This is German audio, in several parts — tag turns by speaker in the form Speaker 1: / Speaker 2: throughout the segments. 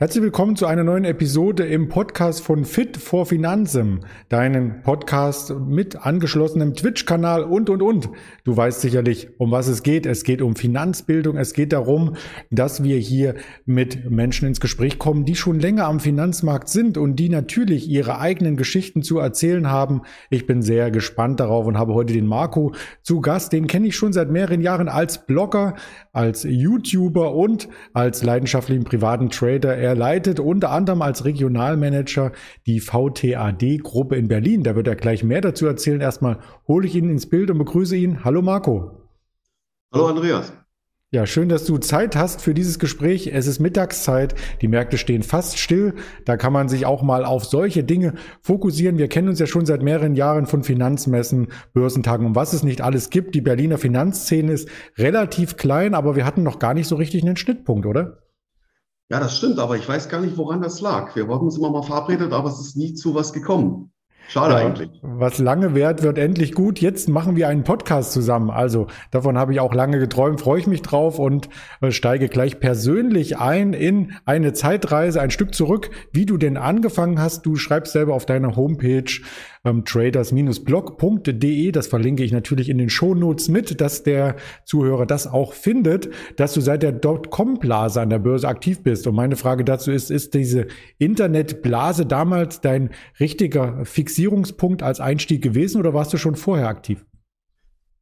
Speaker 1: Herzlich willkommen zu einer neuen Episode im Podcast von Fit for Finanzem, deinen Podcast mit angeschlossenem Twitch-Kanal und, und, und. Du weißt sicherlich, um was es geht. Es geht um Finanzbildung. Es geht darum, dass wir hier mit Menschen ins Gespräch kommen, die schon länger am Finanzmarkt sind und die natürlich ihre eigenen Geschichten zu erzählen haben. Ich bin sehr gespannt darauf und habe heute den Marco zu Gast. Den kenne ich schon seit mehreren Jahren als Blogger, als YouTuber und als leidenschaftlichen privaten Trader. Er leitet unter anderem als Regionalmanager die VTAD-Gruppe in Berlin. Da wird er gleich mehr dazu erzählen. Erstmal hole ich ihn ins Bild und begrüße ihn. Hallo Marco.
Speaker 2: Hallo Andreas.
Speaker 1: Ja, schön, dass du Zeit hast für dieses Gespräch. Es ist Mittagszeit, die Märkte stehen fast still. Da kann man sich auch mal auf solche Dinge fokussieren. Wir kennen uns ja schon seit mehreren Jahren von Finanzmessen, Börsentagen und was es nicht alles gibt. Die Berliner Finanzszene ist relativ klein, aber wir hatten noch gar nicht so richtig einen Schnittpunkt, oder?
Speaker 2: Ja, das stimmt, aber ich weiß gar nicht, woran das lag. Wir wollten uns immer mal verabredet, aber es ist nie zu was gekommen. Schade ja, eigentlich.
Speaker 1: Was lange währt, wird endlich gut. Jetzt machen wir einen Podcast zusammen. Also davon habe ich auch lange geträumt, freue ich mich drauf und äh, steige gleich persönlich ein in eine Zeitreise, ein Stück zurück, wie du denn angefangen hast. Du schreibst selber auf deiner Homepage ähm, traders-blog.de. Das verlinke ich natürlich in den Shownotes mit, dass der Zuhörer das auch findet, dass du seit der Dotcom-Blase an der Börse aktiv bist. Und meine Frage dazu ist, ist diese Internetblase damals dein richtiger Fixierungspunkt als Einstieg gewesen oder warst du schon vorher aktiv?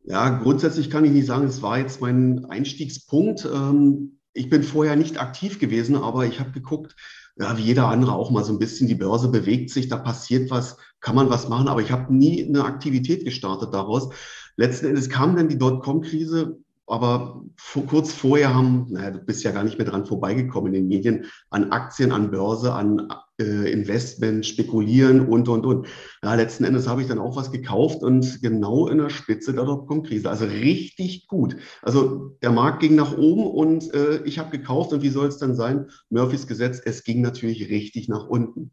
Speaker 2: Ja, grundsätzlich kann ich nicht sagen, es war jetzt mein Einstiegspunkt. Ähm, ich bin vorher nicht aktiv gewesen, aber ich habe geguckt, ja, wie jeder andere auch mal so ein bisschen, die Börse bewegt sich, da passiert was, kann man was machen, aber ich habe nie eine Aktivität gestartet daraus. Letzten Endes kam dann die Dotcom-Krise, aber vor, kurz vorher haben, naja, du bist ja gar nicht mehr dran vorbeigekommen in den Medien, an Aktien, an Börse, an äh, Investment, Spekulieren und, und, und. Ja, letzten Endes habe ich dann auch was gekauft und genau in der Spitze der Dotcom-Krise. Also richtig gut. Also der Markt ging nach oben und äh, ich habe gekauft und wie soll es dann sein? Murphys Gesetz, es ging natürlich richtig nach unten.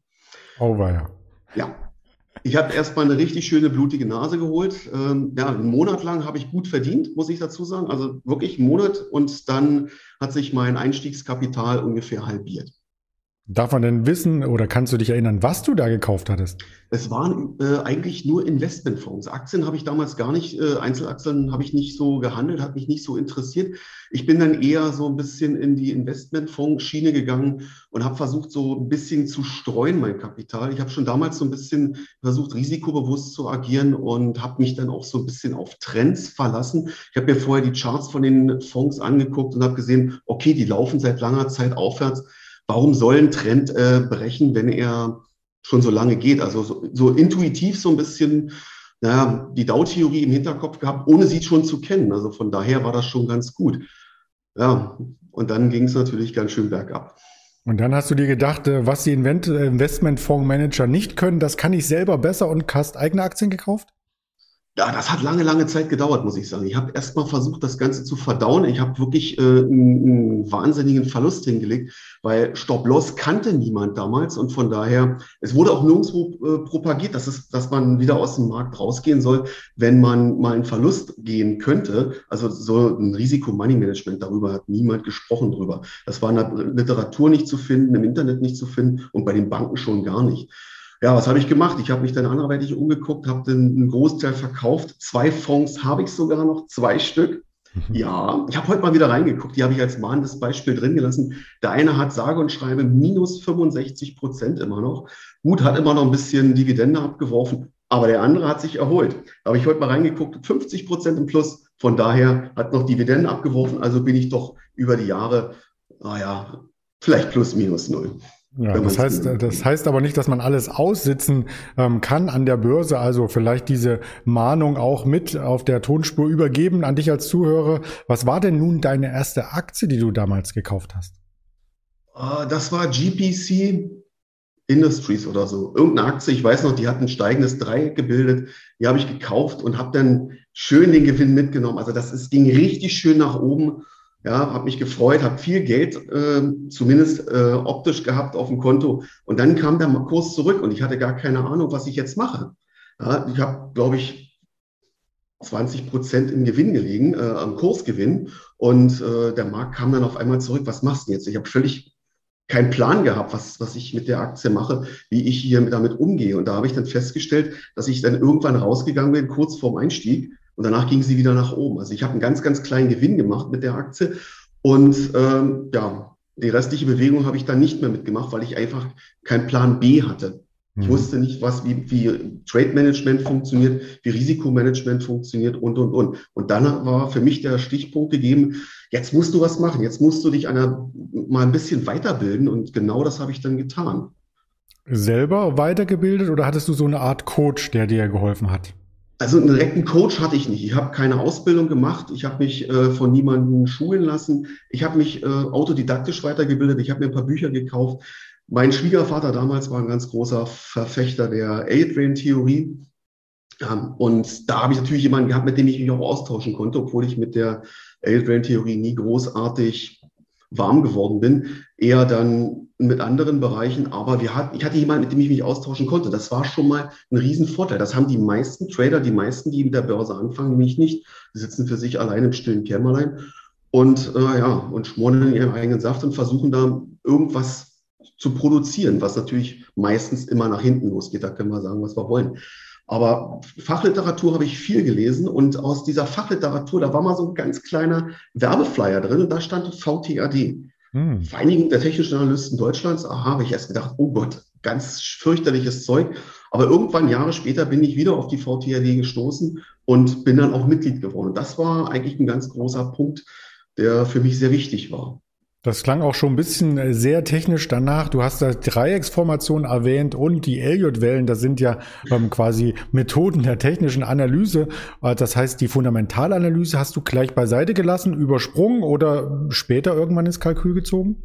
Speaker 1: Oh, war ja.
Speaker 2: Ja, ich habe erstmal eine richtig schöne blutige Nase geholt. Ähm, ja, einen Monat lang habe ich gut verdient, muss ich dazu sagen. Also wirklich einen Monat und dann hat sich mein Einstiegskapital ungefähr halbiert.
Speaker 1: Darf man denn wissen oder kannst du dich erinnern, was du da gekauft hattest?
Speaker 2: Es waren äh, eigentlich nur Investmentfonds. Aktien habe ich damals gar nicht, äh, Einzelaktien habe ich nicht so gehandelt, hat mich nicht so interessiert. Ich bin dann eher so ein bisschen in die Investmentfonds-Schiene gegangen und habe versucht, so ein bisschen zu streuen, mein Kapital. Ich habe schon damals so ein bisschen versucht, risikobewusst zu agieren und habe mich dann auch so ein bisschen auf Trends verlassen. Ich habe mir vorher die Charts von den Fonds angeguckt und habe gesehen, okay, die laufen seit langer Zeit aufwärts warum soll ein Trend äh, brechen, wenn er schon so lange geht? Also so, so intuitiv so ein bisschen naja, die Dow-Theorie im Hinterkopf gehabt, ohne sie schon zu kennen. Also von daher war das schon ganz gut. Ja, und dann ging es natürlich ganz schön bergab.
Speaker 1: Und dann hast du dir gedacht, äh, was die äh, Investmentfondsmanager nicht können, das kann ich selber besser und hast eigene Aktien gekauft?
Speaker 2: Ja, das hat lange, lange Zeit gedauert, muss ich sagen. Ich habe erst mal versucht, das Ganze zu verdauen. Ich habe wirklich äh, einen, einen wahnsinnigen Verlust hingelegt, weil Stop-Loss kannte niemand damals und von daher, es wurde auch nirgendwo äh, propagiert, dass, es, dass man wieder aus dem Markt rausgehen soll, wenn man mal einen Verlust gehen könnte. Also so ein Risiko-Money-Management, darüber hat niemand gesprochen drüber. Das war in der Literatur nicht zu finden, im Internet nicht zu finden und bei den Banken schon gar nicht. Ja, was habe ich gemacht? Ich habe mich dann anderweitig umgeguckt, habe den Großteil verkauft. Zwei Fonds habe ich sogar noch, zwei Stück. Mhm. Ja, ich habe heute mal wieder reingeguckt. Die habe ich als mahnendes Beispiel drin gelassen. Der eine hat sage und schreibe minus 65 Prozent immer noch. Gut, hat immer noch ein bisschen Dividende abgeworfen, aber der andere hat sich erholt. Da habe ich heute mal reingeguckt, 50 Prozent im Plus. Von daher hat noch Dividende abgeworfen. Also bin ich doch über die Jahre, naja, vielleicht plus minus null.
Speaker 1: Ja, das heißt, das heißt aber nicht, dass man alles aussitzen ähm, kann an der Börse. Also vielleicht diese Mahnung auch mit auf der Tonspur übergeben an dich als Zuhörer. Was war denn nun deine erste Aktie, die du damals gekauft hast?
Speaker 2: Uh, das war GPC Industries oder so. Irgendeine Aktie, ich weiß noch, die hat ein steigendes Dreieck gebildet. Die habe ich gekauft und habe dann schön den Gewinn mitgenommen. Also das ist, ging richtig schön nach oben. Ja, habe mich gefreut, habe viel Geld äh, zumindest äh, optisch gehabt auf dem Konto. Und dann kam der Kurs zurück und ich hatte gar keine Ahnung, was ich jetzt mache. Ja, ich habe, glaube ich, 20 Prozent im Gewinn gelegen, äh, am Kursgewinn. Und äh, der Markt kam dann auf einmal zurück. Was machst du jetzt? Ich habe völlig keinen Plan gehabt, was, was ich mit der Aktie mache, wie ich hier damit umgehe. Und da habe ich dann festgestellt, dass ich dann irgendwann rausgegangen bin, kurz vorm Einstieg. Und danach ging sie wieder nach oben. Also ich habe einen ganz, ganz kleinen Gewinn gemacht mit der Aktie. Und ähm, ja, die restliche Bewegung habe ich dann nicht mehr mitgemacht, weil ich einfach keinen Plan B hatte. Ich mhm. wusste nicht, was, wie, wie Trade Management funktioniert, wie Risikomanagement funktioniert und, und, und. Und dann war für mich der Stichpunkt gegeben, jetzt musst du was machen, jetzt musst du dich einer, mal ein bisschen weiterbilden und genau das habe ich dann getan.
Speaker 1: Selber weitergebildet oder hattest du so eine Art Coach, der dir geholfen hat?
Speaker 2: Also einen direkten Coach hatte ich nicht. Ich habe keine Ausbildung gemacht. Ich habe mich äh, von niemandem schulen lassen. Ich habe mich äh, autodidaktisch weitergebildet. Ich habe mir ein paar Bücher gekauft. Mein Schwiegervater damals war ein ganz großer Verfechter der A-Train-Theorie. Ähm, und da habe ich natürlich jemanden gehabt, mit dem ich mich auch austauschen konnte, obwohl ich mit der A-Train-Theorie nie großartig warm geworden bin. Eher dann mit anderen Bereichen. Aber wir hatten, ich hatte jemanden, mit dem ich mich austauschen konnte. Das war schon mal ein Riesenvorteil. Das haben die meisten Trader, die meisten, die mit der Börse anfangen, nämlich nicht. Die sitzen für sich allein im stillen Kämmerlein und, äh, ja, und schmoren in ihrem eigenen Saft und versuchen da irgendwas zu produzieren, was natürlich meistens immer nach hinten losgeht. Da können wir sagen, was wir wollen. Aber Fachliteratur habe ich viel gelesen und aus dieser Fachliteratur, da war mal so ein ganz kleiner Werbeflyer drin und da stand VTAD. Hm. Vereinigung der technischen Analysten Deutschlands. Aha, habe ich erst gedacht, oh Gott, ganz fürchterliches Zeug. Aber irgendwann Jahre später bin ich wieder auf die VTAD gestoßen und bin dann auch Mitglied geworden. Das war eigentlich ein ganz großer Punkt, der für mich sehr wichtig war.
Speaker 1: Das klang auch schon ein bisschen äh, sehr technisch danach. Du hast da Dreiecksformation erwähnt und die Elliott-Wellen, das sind ja ähm, quasi Methoden der technischen Analyse. Äh, das heißt, die Fundamentalanalyse hast du gleich beiseite gelassen, übersprungen oder später irgendwann ins Kalkül gezogen?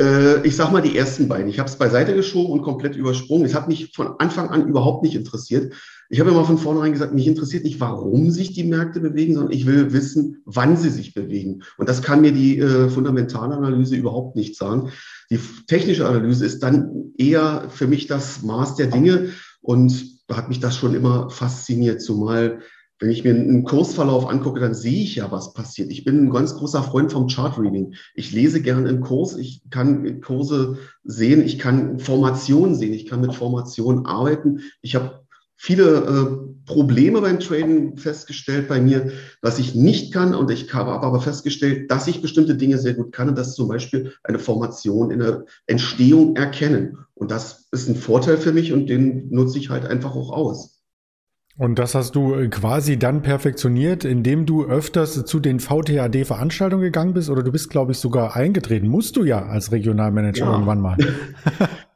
Speaker 2: Äh, ich sag mal die ersten beiden. Ich habe es beiseite geschoben und komplett übersprungen. Es hat mich von Anfang an überhaupt nicht interessiert. Ich habe immer von vornherein gesagt, mich interessiert nicht, warum sich die Märkte bewegen, sondern ich will wissen, wann sie sich bewegen. Und das kann mir die äh, Fundamentalanalyse überhaupt nicht sagen. Die technische Analyse ist dann eher für mich das Maß der Dinge und da hat mich das schon immer fasziniert, zumal wenn ich mir einen Kursverlauf angucke, dann sehe ich ja, was passiert. Ich bin ein ganz großer Freund vom Chart Reading. Ich lese gerne einen Kurs, ich kann Kurse sehen, ich kann Formationen sehen, ich kann mit Formationen arbeiten. Ich habe viele äh, Probleme beim Traden festgestellt bei mir, was ich nicht kann. Und ich habe aber festgestellt, dass ich bestimmte Dinge sehr gut kann und das zum Beispiel eine Formation in der Entstehung erkennen. Und das ist ein Vorteil für mich und den nutze ich halt einfach auch aus.
Speaker 1: Und das hast du äh, quasi dann perfektioniert, indem du öfters zu den VTAD-Veranstaltungen gegangen bist oder du bist, glaube ich, sogar eingetreten. Musst du ja als Regionalmanager ja. irgendwann mal.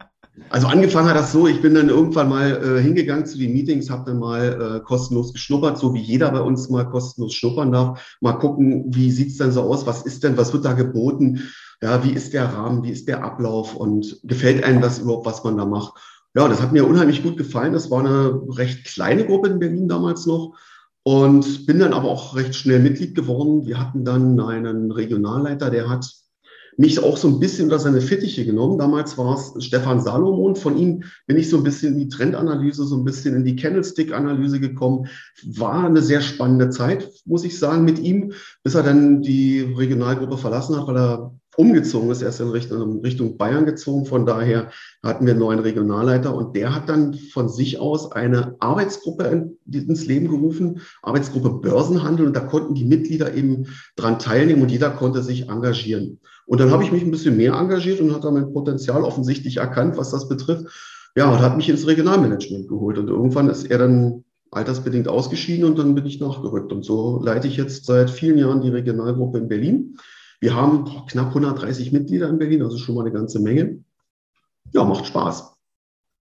Speaker 2: Also angefangen hat das so, ich bin dann irgendwann mal äh, hingegangen zu den Meetings, habe dann mal äh, kostenlos geschnuppert, so wie jeder bei uns mal kostenlos schnuppern darf. Mal gucken, wie sieht's denn so aus, was ist denn, was wird da geboten, ja, wie ist der Rahmen, wie ist der Ablauf und gefällt einem das überhaupt, was man da macht. Ja, das hat mir unheimlich gut gefallen. Das war eine recht kleine Gruppe in Berlin damals noch und bin dann aber auch recht schnell Mitglied geworden. Wir hatten dann einen Regionalleiter, der hat mich auch so ein bisschen unter seine Fittiche genommen. Damals war es Stefan Salomon. Von ihm bin ich so ein bisschen in die Trendanalyse, so ein bisschen in die Candlestick-Analyse gekommen. War eine sehr spannende Zeit, muss ich sagen, mit ihm, bis er dann die Regionalgruppe verlassen hat, weil er umgezogen ist. Er ist in Richtung, Richtung Bayern gezogen. Von daher hatten wir einen neuen Regionalleiter und der hat dann von sich aus eine Arbeitsgruppe ins Leben gerufen, Arbeitsgruppe Börsenhandel. Und da konnten die Mitglieder eben dran teilnehmen und jeder konnte sich engagieren. Und dann habe ich mich ein bisschen mehr engagiert und hat dann mein Potenzial offensichtlich erkannt, was das betrifft. Ja, und hat mich ins Regionalmanagement geholt. Und irgendwann ist er dann altersbedingt ausgeschieden und dann bin ich nachgerückt. Und so leite ich jetzt seit vielen Jahren die Regionalgruppe in Berlin. Wir haben knapp 130 Mitglieder in Berlin, also schon mal eine ganze Menge. Ja, macht Spaß.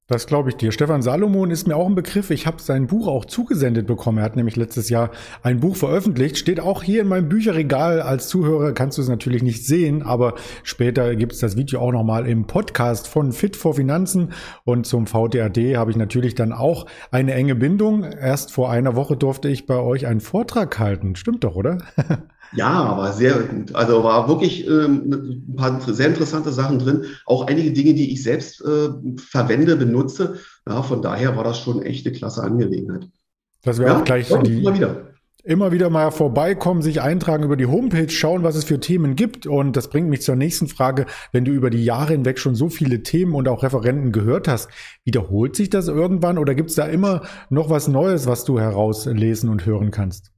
Speaker 1: Das glaube ich dir. Stefan Salomon ist mir auch ein Begriff. Ich habe sein Buch auch zugesendet bekommen. Er hat nämlich letztes Jahr ein Buch veröffentlicht. Steht auch hier in meinem Bücherregal. Als Zuhörer kannst du es natürlich nicht sehen, aber später gibt es das Video auch nochmal im Podcast von Fit for Finanzen. Und zum VDAD habe ich natürlich dann auch eine enge Bindung. Erst vor einer Woche durfte ich bei euch einen Vortrag halten. Stimmt doch, oder?
Speaker 2: Ja, aber sehr gut. Also war wirklich ähm, ein paar sehr interessante Sachen drin. Auch einige Dinge, die ich selbst äh, verwende, benutze. Ja, von daher war das schon echt eine klasse Angelegenheit.
Speaker 1: Das wäre ja, auch gleich die, immer wieder mal vorbeikommen, sich eintragen über die Homepage, schauen, was es für Themen gibt. Und das bringt mich zur nächsten Frage. Wenn du über die Jahre hinweg schon so viele Themen und auch Referenten gehört hast, wiederholt sich das irgendwann oder gibt es da immer noch was Neues, was du herauslesen und hören kannst?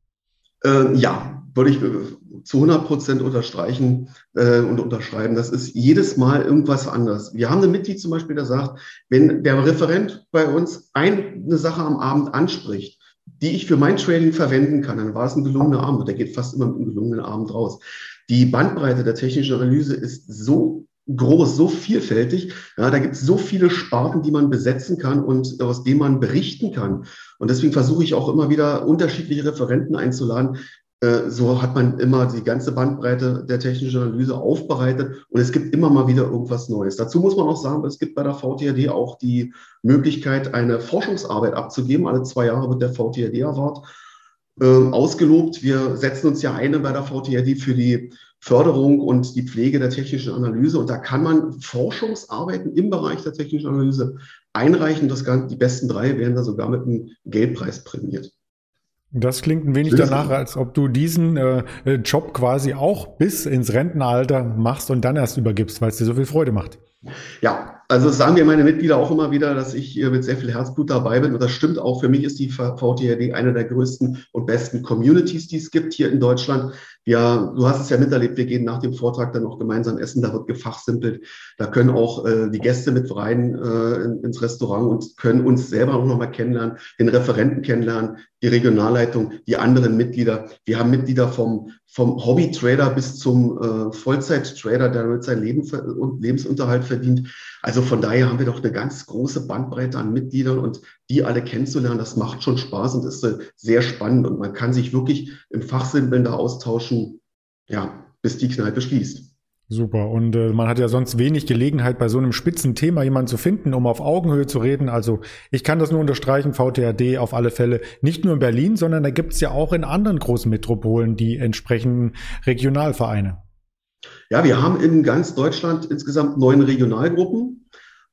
Speaker 2: Äh, ja, würde ich äh, zu 100 Prozent unterstreichen äh, und unterschreiben. Das ist jedes Mal irgendwas anders. Wir haben eine Mitglied zum Beispiel, der sagt, wenn der Referent bei uns eine Sache am Abend anspricht, die ich für mein Trading verwenden kann, dann war es ein gelungener Abend der geht fast immer mit einem gelungenen Abend raus. Die Bandbreite der technischen Analyse ist so groß, so vielfältig. Ja, da gibt es so viele Sparten, die man besetzen kann und aus denen man berichten kann. Und deswegen versuche ich auch immer wieder unterschiedliche Referenten einzuladen. Äh, so hat man immer die ganze Bandbreite der technischen Analyse aufbereitet und es gibt immer mal wieder irgendwas Neues. Dazu muss man auch sagen, es gibt bei der VTRD auch die Möglichkeit, eine Forschungsarbeit abzugeben. Alle zwei Jahre wird der VTRD Award äh, ausgelobt. Wir setzen uns ja ein bei der VTRD für die Förderung und die Pflege der technischen Analyse. Und da kann man Forschungsarbeiten im Bereich der technischen Analyse einreichen. Das, die besten drei werden da sogar mit einem Geldpreis prämiert.
Speaker 1: Das klingt ein wenig danach, als ob du diesen äh, Job quasi auch bis ins Rentenalter machst und dann erst übergibst, weil es dir so viel Freude macht.
Speaker 2: Ja, also sagen mir meine Mitglieder auch immer wieder, dass ich mit sehr viel Herzblut dabei bin. Und das stimmt auch. Für mich ist die VTRD eine der größten und besten Communities, die es gibt hier in Deutschland. Ja, du hast es ja miterlebt. Wir gehen nach dem Vortrag dann noch gemeinsam essen. Da wird gefachsimpelt. Da können auch äh, die Gäste mit rein äh, ins Restaurant und können uns selber auch nochmal kennenlernen, den Referenten kennenlernen, die Regionalleitung, die anderen Mitglieder. Wir haben Mitglieder vom, vom Hobby-Trader bis zum äh, Vollzeit-Trader, der damit seinen Leben, Lebensunterhalt verdient. Also von daher haben wir doch eine ganz große Bandbreite an Mitgliedern und die alle kennenzulernen, das macht schon Spaß und ist äh, sehr spannend und man kann sich wirklich im Fachsimpeln da austauschen, ja, bis die Kneipe schließt.
Speaker 1: Super. Und äh, man hat ja sonst wenig Gelegenheit, bei so einem spitzen Thema jemanden zu finden, um auf Augenhöhe zu reden. Also ich kann das nur unterstreichen, VTRD auf alle Fälle. Nicht nur in Berlin, sondern da gibt es ja auch in anderen großen Metropolen die entsprechenden Regionalvereine.
Speaker 2: Ja, wir haben in ganz Deutschland insgesamt neun Regionalgruppen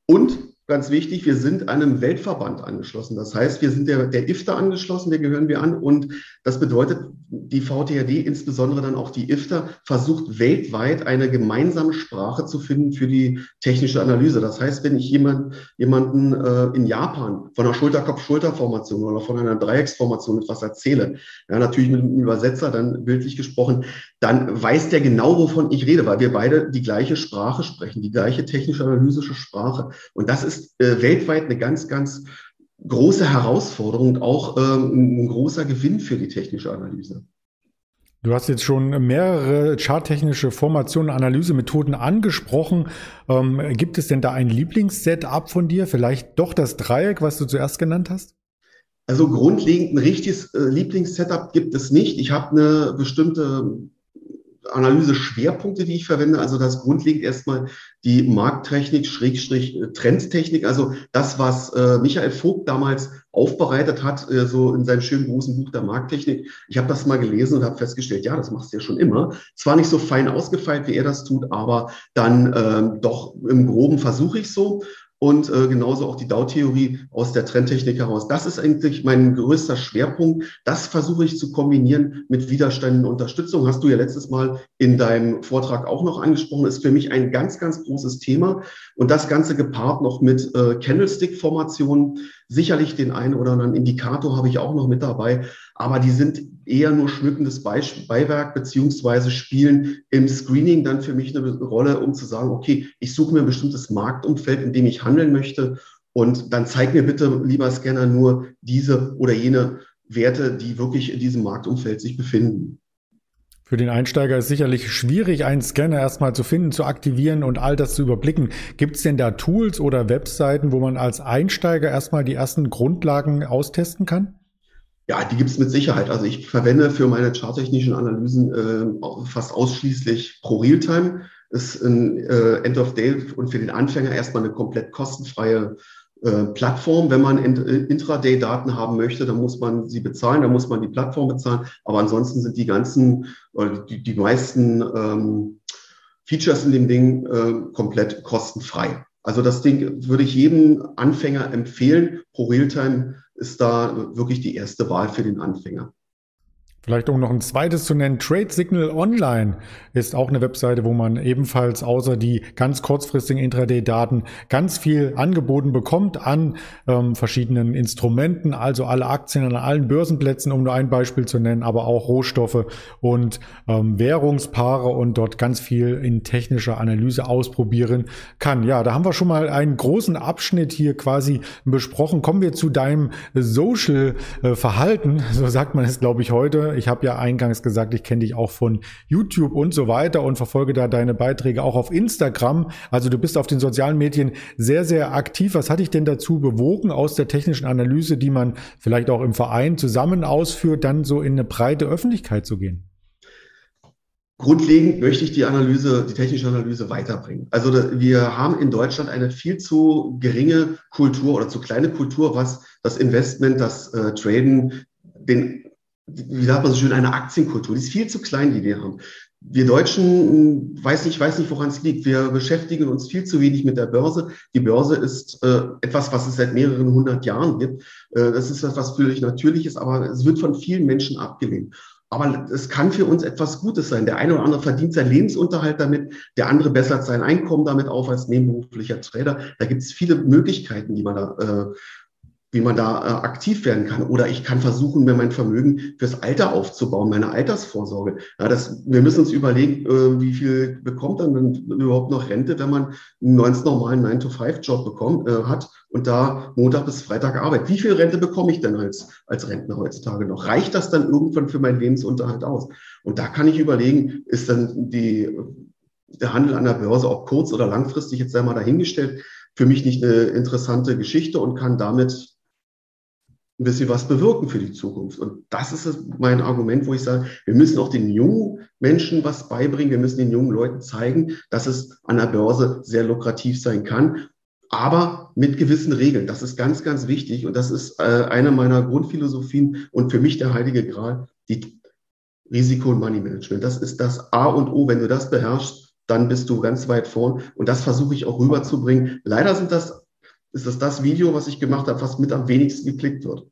Speaker 2: und ganz wichtig, wir sind einem Weltverband angeschlossen. Das heißt, wir sind der, der IFTA angeschlossen, der gehören wir an. Und das bedeutet, die VTRD, insbesondere dann auch die IFTA, versucht weltweit eine gemeinsame Sprache zu finden für die technische Analyse. Das heißt, wenn ich jemand, jemanden äh, in Japan von einer Schulter-Kopf-Schulter-Formation oder von einer Dreiecksformation etwas erzähle, ja, natürlich mit einem Übersetzer, dann bildlich gesprochen, dann weiß der genau, wovon ich rede, weil wir beide die gleiche Sprache sprechen, die gleiche technische analysische Sprache. Und das ist ist äh, weltweit eine ganz, ganz große Herausforderung und auch ähm, ein großer Gewinn für die technische Analyse.
Speaker 1: Du hast jetzt schon mehrere charttechnische Formationen, Analysemethoden angesprochen. Ähm, gibt es denn da ein Lieblingssetup von dir? Vielleicht doch das Dreieck, was du zuerst genannt hast?
Speaker 2: Also grundlegend ein richtiges äh, Lieblingssetup gibt es nicht. Ich habe eine bestimmte Analyse-Schwerpunkte, die ich verwende. Also das grundlegend erstmal die Markttechnik, Schrägstrich äh, Trendtechnik. Also das, was äh, Michael Vogt damals aufbereitet hat, äh, so in seinem schönen großen Buch der Markttechnik. Ich habe das mal gelesen und habe festgestellt, ja, das machst du ja schon immer. Zwar nicht so fein ausgefeilt, wie er das tut, aber dann ähm, doch im Groben versuche ich so und äh, genauso auch die DAO-Theorie aus der Trendtechnik heraus. Das ist eigentlich mein größter Schwerpunkt. Das versuche ich zu kombinieren mit Widerständen und Unterstützung. Hast du ja letztes Mal in deinem Vortrag auch noch angesprochen. Ist für mich ein ganz, ganz großes Thema. Und das Ganze gepaart noch mit äh, Candlestick-Formationen. Sicherlich den einen oder anderen Indikator habe ich auch noch mit dabei. Aber die sind eher nur schmückendes Beiwerk beziehungsweise spielen im Screening dann für mich eine Rolle, um zu sagen, okay, ich suche mir ein bestimmtes Marktumfeld, in dem ich handeln möchte und dann zeig mir bitte, lieber Scanner, nur diese oder jene Werte, die wirklich in diesem Marktumfeld sich befinden.
Speaker 1: Für den Einsteiger ist sicherlich schwierig, einen Scanner erstmal zu finden, zu aktivieren und all das zu überblicken. Gibt es denn da Tools oder Webseiten, wo man als Einsteiger erstmal die ersten Grundlagen austesten kann?
Speaker 2: Ja, die gibt es mit Sicherheit. Also ich verwende für meine charttechnischen Analysen äh, fast ausschließlich ProRealtime. Ist ein äh, End of Day und für den Anfänger erstmal eine komplett kostenfreie äh, Plattform. Wenn man äh, Intraday-Daten haben möchte, dann muss man sie bezahlen, dann muss man die Plattform bezahlen. Aber ansonsten sind die ganzen, oder die, die meisten ähm, Features in dem Ding äh, komplett kostenfrei. Also das Ding würde ich jedem Anfänger empfehlen. ProRealtime ist da wirklich die erste Wahl für den Anfänger.
Speaker 1: Vielleicht um noch ein zweites zu nennen, Trade Signal Online ist auch eine Webseite, wo man ebenfalls außer die ganz kurzfristigen Intraday-Daten ganz viel angeboten bekommt an ähm, verschiedenen Instrumenten, also alle Aktien an allen Börsenplätzen, um nur ein Beispiel zu nennen, aber auch Rohstoffe und ähm, Währungspaare und dort ganz viel in technischer Analyse ausprobieren kann. Ja, da haben wir schon mal einen großen Abschnitt hier quasi besprochen. Kommen wir zu deinem Social-Verhalten, so sagt man es, glaube ich, heute ich habe ja eingangs gesagt, ich kenne dich auch von YouTube und so weiter und verfolge da deine Beiträge auch auf Instagram. Also du bist auf den sozialen Medien sehr, sehr aktiv. Was hat dich denn dazu bewogen, aus der technischen Analyse, die man vielleicht auch im Verein zusammen ausführt, dann so in eine breite Öffentlichkeit zu gehen?
Speaker 2: Grundlegend möchte ich die Analyse, die technische Analyse weiterbringen. Also wir haben in Deutschland eine viel zu geringe Kultur oder zu kleine Kultur, was das Investment, das äh, Traden, den wie sagt man so schön, eine Aktienkultur. Die ist viel zu klein, die wir haben. Wir Deutschen, hm, weiß nicht, weiß nicht, woran es liegt. Wir beschäftigen uns viel zu wenig mit der Börse. Die Börse ist äh, etwas, was es seit mehreren hundert Jahren gibt. Äh, das ist etwas völlig Natürliches, aber es wird von vielen Menschen abgelehnt. Aber es kann für uns etwas Gutes sein. Der eine oder andere verdient seinen Lebensunterhalt damit, der andere bessert sein Einkommen damit auf als nebenberuflicher Trader. Da gibt es viele Möglichkeiten, die man da äh, wie man da äh, aktiv werden kann. Oder ich kann versuchen, mir mein Vermögen fürs Alter aufzubauen, meine Altersvorsorge. Ja, das, wir müssen uns überlegen, äh, wie viel bekommt dann überhaupt noch Rente, wenn man einen ganz normalen 9-to-5-Job bekommt, äh, hat und da Montag bis Freitag arbeitet. Wie viel Rente bekomme ich denn als, als Rentner heutzutage noch? Reicht das dann irgendwann für meinen Lebensunterhalt aus? Und da kann ich überlegen, ist dann die, der Handel an der Börse, ob kurz- oder langfristig, jetzt sei mal dahingestellt, für mich nicht eine interessante Geschichte und kann damit ein bisschen was bewirken für die Zukunft. Und das ist mein Argument, wo ich sage, wir müssen auch den jungen Menschen was beibringen. Wir müssen den jungen Leuten zeigen, dass es an der Börse sehr lukrativ sein kann, aber mit gewissen Regeln. Das ist ganz, ganz wichtig. Und das ist äh, eine meiner Grundphilosophien und für mich der heilige Gral, die Risiko- und Money-Management. Das ist das A und O. Wenn du das beherrschst, dann bist du ganz weit vorn. Und das versuche ich auch rüberzubringen. Leider sind das ist das das Video, was ich gemacht habe, was mit am wenigsten geklickt wird.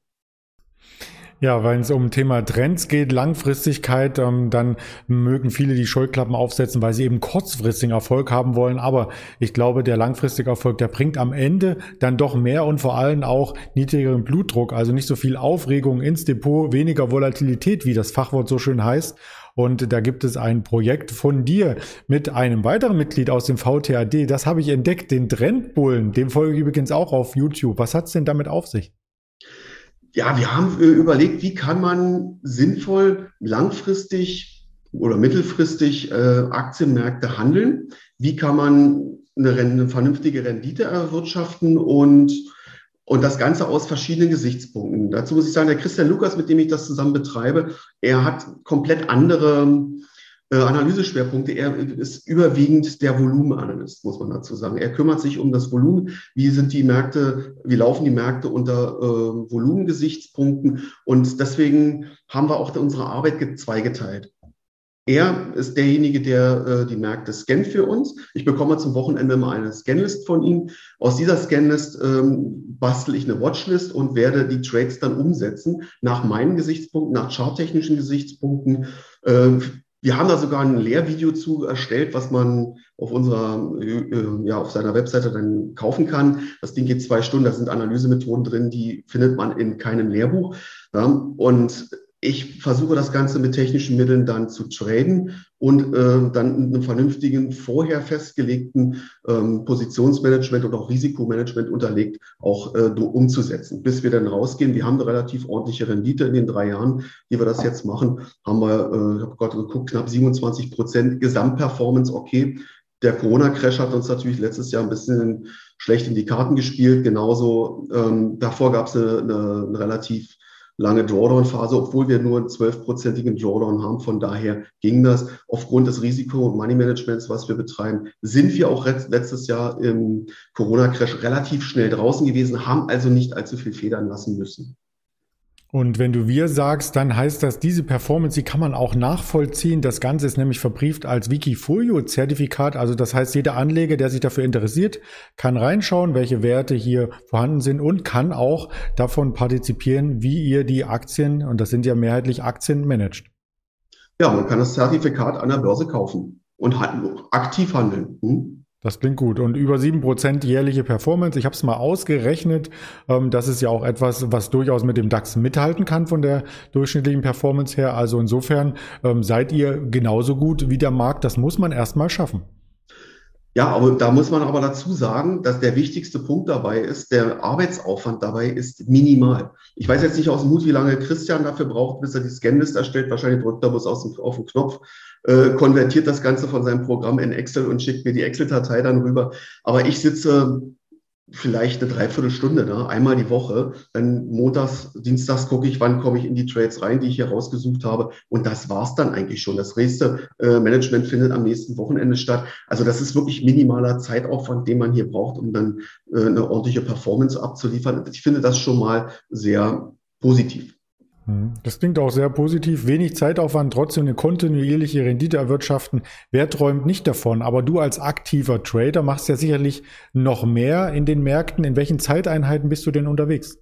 Speaker 1: Ja, wenn es um Thema Trends geht, Langfristigkeit, ähm, dann mögen viele die Scheuklappen aufsetzen, weil sie eben kurzfristigen Erfolg haben wollen. Aber ich glaube, der langfristige Erfolg, der bringt am Ende dann doch mehr und vor allem auch niedrigeren Blutdruck, also nicht so viel Aufregung ins Depot, weniger Volatilität, wie das Fachwort so schön heißt. Und da gibt es ein Projekt von dir mit einem weiteren Mitglied aus dem VTAD. Das habe ich entdeckt, den Trendbullen. Dem folge ich übrigens auch auf YouTube. Was hat es denn damit auf sich?
Speaker 2: Ja, wir haben äh, überlegt, wie kann man sinnvoll langfristig oder mittelfristig äh, Aktienmärkte handeln? Wie kann man eine, eine vernünftige Rendite erwirtschaften und und das Ganze aus verschiedenen Gesichtspunkten. Dazu muss ich sagen, der Christian Lukas, mit dem ich das zusammen betreibe, er hat komplett andere äh, Analyseschwerpunkte. Er ist überwiegend der Volumenanalyst, muss man dazu sagen. Er kümmert sich um das Volumen. Wie sind die Märkte, wie laufen die Märkte unter äh, Volumengesichtspunkten? Und deswegen haben wir auch unsere Arbeit zweigeteilt. Er ist derjenige, der äh, die Märkte scannt für uns. Ich bekomme zum Wochenende mal eine Scanlist von ihm. Aus dieser Scanlist ähm, bastel ich eine Watchlist und werde die Trades dann umsetzen nach meinen Gesichtspunkten, nach charttechnischen Gesichtspunkten. Äh, wir haben da sogar ein Lehrvideo zu erstellt, was man auf unserer, äh, ja, auf seiner Webseite dann kaufen kann. Das Ding geht zwei Stunden, da sind Analysemethoden drin, die findet man in keinem Lehrbuch. Und ich versuche das Ganze mit technischen Mitteln dann zu traden und äh, dann in einem vernünftigen, vorher festgelegten ähm, Positionsmanagement und auch Risikomanagement unterlegt auch äh, umzusetzen, bis wir dann rausgehen. Wir haben eine relativ ordentliche Rendite in den drei Jahren, die wir das jetzt machen. Haben wir, äh, ich habe gerade geguckt, knapp 27 Prozent Gesamtperformance, okay. Der Corona-Crash hat uns natürlich letztes Jahr ein bisschen schlecht in die Karten gespielt. Genauso ähm, davor gab es eine, eine, eine relativ lange Drawdown-Phase, obwohl wir nur einen zwölfprozentigen Drawdown haben. Von daher ging das. Aufgrund des Risiko- und Money-Managements, was wir betreiben, sind wir auch letztes Jahr im Corona-Crash relativ schnell draußen gewesen, haben also nicht allzu viel federn lassen müssen.
Speaker 1: Und wenn du wir sagst, dann heißt das, diese Performance, die kann man auch nachvollziehen. Das Ganze ist nämlich verbrieft als Wikifolio-Zertifikat. Also das heißt, jeder Anleger, der sich dafür interessiert, kann reinschauen, welche Werte hier vorhanden sind und kann auch davon partizipieren, wie ihr die Aktien, und das sind ja mehrheitlich Aktien, managt.
Speaker 2: Ja, man kann das Zertifikat an der Börse kaufen und aktiv handeln. Hm?
Speaker 1: Das klingt gut. Und über sieben Prozent jährliche Performance. Ich habe es mal ausgerechnet. Ähm, das ist ja auch etwas, was durchaus mit dem DAX mithalten kann von der durchschnittlichen Performance her. Also insofern ähm, seid ihr genauso gut wie der Markt. Das muss man erstmal schaffen.
Speaker 2: Ja, aber da muss man aber dazu sagen, dass der wichtigste Punkt dabei ist, der Arbeitsaufwand dabei ist minimal. Ich weiß jetzt nicht aus dem Mut, wie lange Christian dafür braucht, bis er die Scanlist erstellt. Wahrscheinlich drückt er bloß aus dem, auf den Knopf, äh, konvertiert das Ganze von seinem Programm in Excel und schickt mir die Excel-Datei dann rüber. Aber ich sitze vielleicht eine Dreiviertelstunde da, einmal die Woche. Dann montags, dienstags gucke ich, wann komme ich in die Trades rein, die ich hier rausgesucht habe. Und das war's dann eigentlich schon. Das nächste äh, Management findet am nächsten Wochenende statt. Also das ist wirklich minimaler Zeitaufwand, den man hier braucht, um dann äh, eine ordentliche Performance abzuliefern. Ich finde das schon mal sehr positiv.
Speaker 1: Hm. Das klingt auch sehr positiv. Wenig Zeitaufwand, trotzdem eine kontinuierliche Rendite erwirtschaften. Wer träumt nicht davon? Aber du als aktiver Trader machst ja sicherlich noch mehr in den Märkten. In welchen Zeiteinheiten bist du denn unterwegs?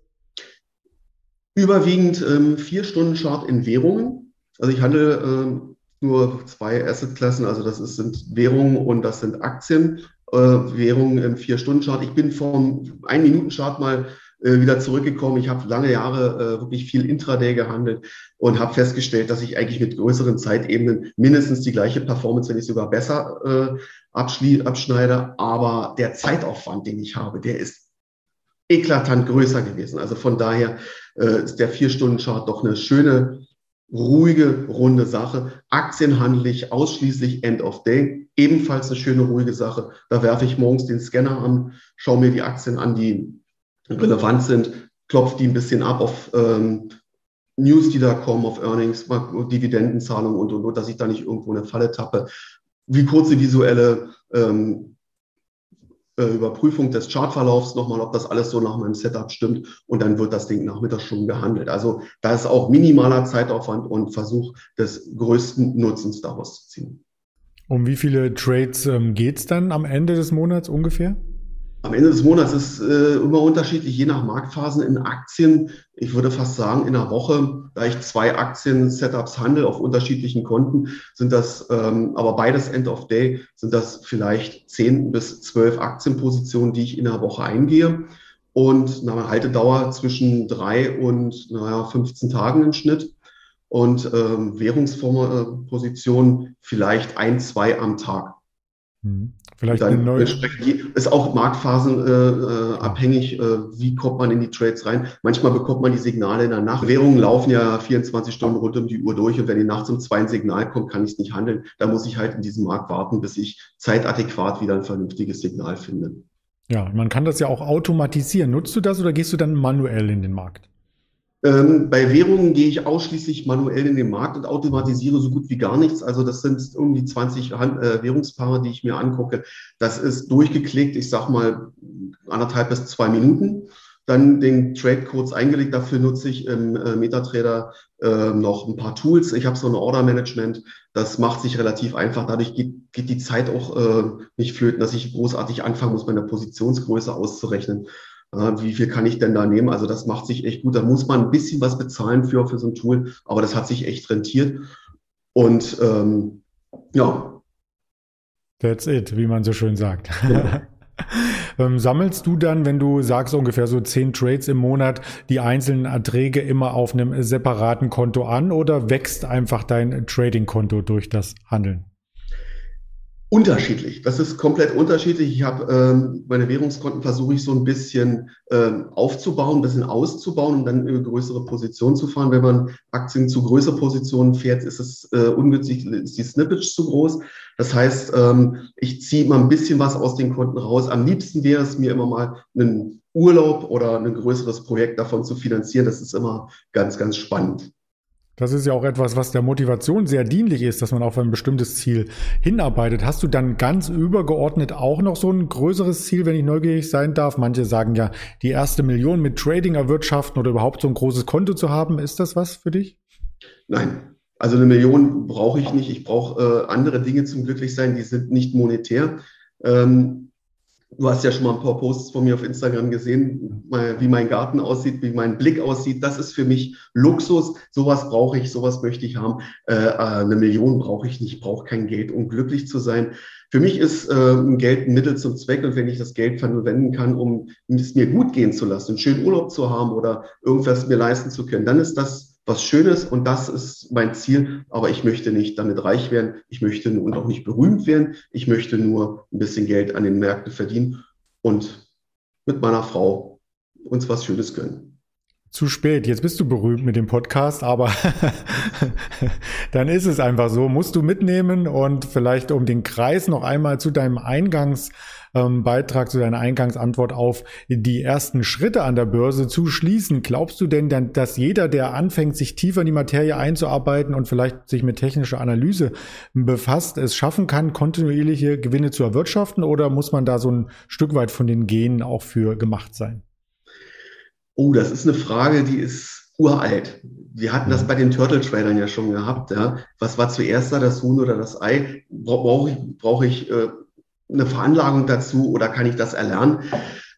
Speaker 2: Überwiegend ähm, vier Stunden Chart in Währungen. Also ich handle ähm, nur zwei Assetklassen, also das ist, sind Währungen und das sind Aktien. Äh, Währungen im vier Stunden Chart. Ich bin vom ein Minuten Chart mal äh, wieder zurückgekommen. Ich habe lange Jahre äh, wirklich viel Intraday gehandelt und habe festgestellt, dass ich eigentlich mit größeren Zeitebenen mindestens die gleiche Performance, wenn nicht sogar besser äh, abschneide. Aber der Zeitaufwand, den ich habe, der ist eklatant größer gewesen. Also von daher äh, ist der Vier-Stunden-Chart doch eine schöne, ruhige, runde Sache. Aktien handle ich ausschließlich End of Day. Ebenfalls eine schöne, ruhige Sache. Da werfe ich morgens den Scanner an, schaue mir die Aktien an, die relevant sind, klopft die ein bisschen ab auf ähm, News, die da kommen, auf Earnings, Dividendenzahlungen und, und, und, dass ich da nicht irgendwo eine Falle tappe. Wie kurze visuelle ähm, äh, Überprüfung des Chartverlaufs nochmal, ob das alles so nach meinem Setup stimmt und dann wird das Ding nachmittags schon gehandelt. Also da ist auch minimaler Zeitaufwand und Versuch des größten Nutzens daraus zu ziehen.
Speaker 1: Um wie viele Trades ähm, geht es dann am Ende des Monats ungefähr?
Speaker 2: Am Ende des Monats ist äh, immer unterschiedlich, je nach Marktphasen in Aktien. Ich würde fast sagen, in einer Woche, da ich zwei Aktien-Setups handle auf unterschiedlichen Konten, sind das, ähm, aber beides End of Day, sind das vielleicht zehn bis zwölf Aktienpositionen, die ich in einer Woche eingehe. Und eine Haltedauer zwischen drei und naja, 15 Tagen im Schnitt. Und ähm, Währungspositionen vielleicht ein, zwei am Tag.
Speaker 1: Mhm. Vielleicht dann
Speaker 2: neue... ist auch marktphasenabhängig, äh, äh, äh, wie kommt man in die Trades rein. Manchmal bekommt man die Signale in der Nacht. Währungen laufen ja 24 Stunden rund um die Uhr durch und wenn die nachts um zwei ein Signal kommt, kann ich es nicht handeln. Da muss ich halt in diesem Markt warten, bis ich zeitadäquat wieder ein vernünftiges Signal finde.
Speaker 1: Ja, man kann das ja auch automatisieren. Nutzt du das oder gehst du dann manuell in den Markt?
Speaker 2: Ähm, bei Währungen gehe ich ausschließlich manuell in den Markt und automatisiere so gut wie gar nichts. Also das sind um die 20 Hand, äh, Währungspaare, die ich mir angucke. Das ist durchgeklickt, ich sag mal anderthalb bis zwei Minuten. Dann den Trade kurz eingelegt. Dafür nutze ich im äh, MetaTrader äh, noch ein paar Tools. Ich habe so ein Order Management. Das macht sich relativ einfach. Dadurch geht, geht die Zeit auch äh, nicht flöten, dass ich großartig anfangen muss, meine Positionsgröße auszurechnen wie viel kann ich denn da nehmen? Also das macht sich echt gut. Da muss man ein bisschen was bezahlen für, für so ein Tool, aber das hat sich echt rentiert. Und ähm, ja.
Speaker 1: That's it, wie man so schön sagt. Ja. Ähm, sammelst du dann, wenn du sagst ungefähr so zehn Trades im Monat, die einzelnen Erträge immer auf einem separaten Konto an oder wächst einfach dein Trading-Konto durch das Handeln?
Speaker 2: Unterschiedlich. Das ist komplett unterschiedlich. Ich habe ähm, meine Währungskonten versuche ich so ein bisschen ähm, aufzubauen, ein bisschen auszubauen, um dann eine größere Position zu fahren. Wenn man Aktien zu größeren Positionen fährt, ist es äh, ungünstig, ist die Snippage zu groß. Das heißt, ähm, ich ziehe mal ein bisschen was aus den Konten raus. Am liebsten wäre es mir immer mal einen Urlaub oder ein größeres Projekt davon zu finanzieren. Das ist immer ganz, ganz spannend.
Speaker 1: Das ist ja auch etwas, was der Motivation sehr dienlich ist, dass man auf ein bestimmtes Ziel hinarbeitet. Hast du dann ganz übergeordnet auch noch so ein größeres Ziel, wenn ich neugierig sein darf? Manche sagen ja, die erste Million mit Trading erwirtschaften oder überhaupt so ein großes Konto zu haben. Ist das was für dich?
Speaker 2: Nein. Also eine Million brauche ich nicht. Ich brauche äh, andere Dinge zum Glücklichsein, die sind nicht monetär. Ähm, Du hast ja schon mal ein paar Posts von mir auf Instagram gesehen, wie mein Garten aussieht, wie mein Blick aussieht. Das ist für mich Luxus. Sowas brauche ich, sowas möchte ich haben. Äh, äh eine Million brauche ich nicht, brauche kein Geld, um glücklich zu sein. Für mich ist äh, Geld ein Mittel zum Zweck und wenn ich das Geld verwenden kann, um es mir gut gehen zu lassen, einen schönen Urlaub zu haben oder irgendwas mir leisten zu können, dann ist das was Schönes und das ist mein Ziel. Aber ich möchte nicht damit reich werden. Ich möchte und auch nicht berühmt werden. Ich möchte nur ein bisschen Geld an den Märkten verdienen und mit meiner Frau uns was Schönes gönnen.
Speaker 1: Zu spät, jetzt bist du berühmt mit dem Podcast, aber dann ist es einfach so, musst du mitnehmen und vielleicht um den Kreis noch einmal zu deinem Eingangs ähm, Beitrag zu deiner Eingangsantwort auf die ersten Schritte an der Börse zu schließen. Glaubst du denn, dass jeder, der anfängt, sich tiefer in die Materie einzuarbeiten und vielleicht sich mit technischer Analyse befasst, es schaffen kann, kontinuierliche Gewinne zu erwirtschaften? Oder muss man da so ein Stück weit von den Genen auch für gemacht sein?
Speaker 2: Oh, das ist eine Frage, die ist uralt. Wir hatten das mhm. bei den Turtle Tradern ja schon gehabt. Ja. Was war zuerst da, das Huhn oder das Ei? Brauche ich, brauche ich äh, eine Veranlagung dazu oder kann ich das erlernen?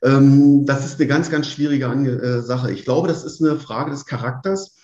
Speaker 2: Ähm, das ist eine ganz, ganz schwierige äh, Sache. Ich glaube, das ist eine Frage des Charakters.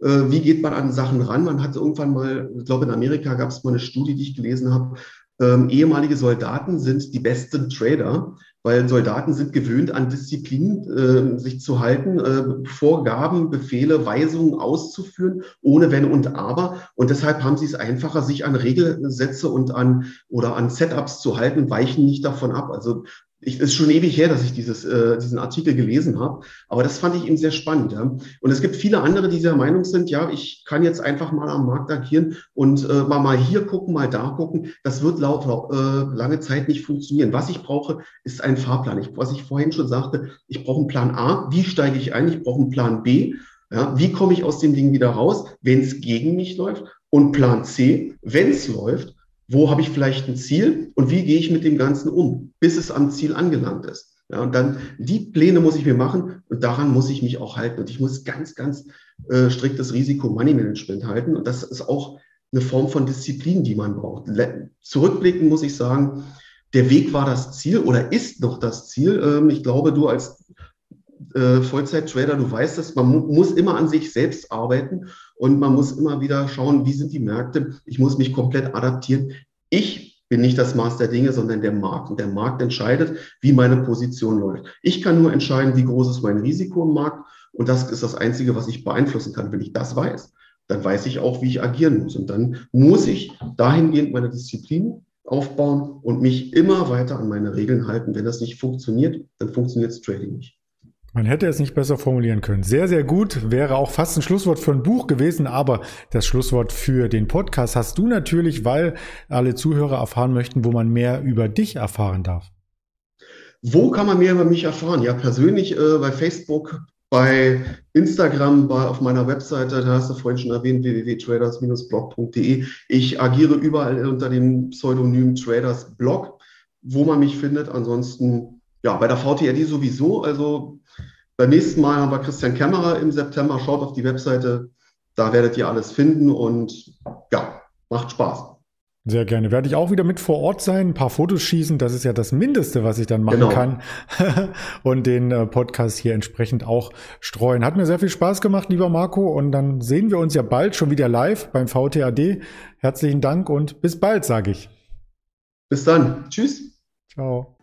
Speaker 2: Äh, wie geht man an Sachen ran? Man hat irgendwann mal, ich glaube, in Amerika gab es mal eine Studie, die ich gelesen habe. Ähm, ehemalige Soldaten sind die besten Trader, weil Soldaten sind gewöhnt an Disziplin, äh, sich zu halten, äh, Vorgaben, Befehle, Weisungen auszuführen, ohne Wenn und Aber. Und deshalb haben sie es einfacher, sich an Regelsätze und an oder an Setups zu halten, weichen nicht davon ab. Also ich, ist schon ewig her, dass ich dieses, äh, diesen Artikel gelesen habe, aber das fand ich eben sehr spannend. Ja. Und es gibt viele andere, die dieser Meinung sind, ja, ich kann jetzt einfach mal am Markt agieren und äh, mal, mal hier gucken, mal da gucken. Das wird laut äh, lange Zeit nicht funktionieren. Was ich brauche, ist ein Fahrplan. Ich, was ich vorhin schon sagte, ich brauche einen Plan A, wie steige ich ein? Ich brauche einen Plan B. Ja, wie komme ich aus dem Ding wieder raus, wenn es gegen mich läuft? Und Plan C, wenn es läuft, wo habe ich vielleicht ein Ziel und wie gehe ich mit dem Ganzen um, bis es am Ziel angelangt ist. Ja, und dann die Pläne muss ich mir machen und daran muss ich mich auch halten. Und ich muss ganz, ganz äh, striktes Risiko-Money-Management halten. Und das ist auch eine Form von Disziplin, die man braucht. Zurückblicken muss ich sagen, der Weg war das Ziel oder ist noch das Ziel. Ähm, ich glaube, du als äh, Vollzeit-Trader, du weißt es, man mu muss immer an sich selbst arbeiten und man muss immer wieder schauen, wie sind die Märkte. Ich muss mich komplett adaptieren. Ich bin nicht das Maß der Dinge, sondern der Markt. Und der Markt entscheidet, wie meine Position läuft. Ich kann nur entscheiden, wie groß ist mein Risiko im Markt. Und das ist das Einzige, was ich beeinflussen kann. Wenn ich das weiß, dann weiß ich auch, wie ich agieren muss. Und dann muss ich dahingehend meine Disziplin aufbauen und mich immer weiter an meine Regeln halten. Wenn das nicht funktioniert, dann funktioniert das Trading nicht.
Speaker 1: Man hätte es nicht besser formulieren können. Sehr, sehr gut. Wäre auch fast ein Schlusswort für ein Buch gewesen, aber das Schlusswort für den Podcast hast du natürlich, weil alle Zuhörer erfahren möchten, wo man mehr über dich erfahren darf.
Speaker 2: Wo kann man mehr über mich erfahren? Ja, persönlich äh, bei Facebook, bei Instagram, bei, auf meiner Webseite, da hast du vorhin schon erwähnt, www.traders-blog.de. Ich agiere überall unter dem Pseudonym Traders Blog, wo man mich findet. Ansonsten, ja, bei der VTRD sowieso. Also beim nächsten Mal haben wir Christian Kämmerer im September. Schaut auf die Webseite, da werdet ihr alles finden und ja, macht Spaß.
Speaker 1: Sehr gerne. Werde ich auch wieder mit vor Ort sein, ein paar Fotos schießen. Das ist ja das Mindeste, was ich dann machen genau. kann. und den äh, Podcast hier entsprechend auch streuen. Hat mir sehr viel Spaß gemacht, lieber Marco. Und dann sehen wir uns ja bald schon wieder live beim VTAD. Herzlichen Dank und bis bald, sage ich.
Speaker 2: Bis dann. Tschüss. Ciao.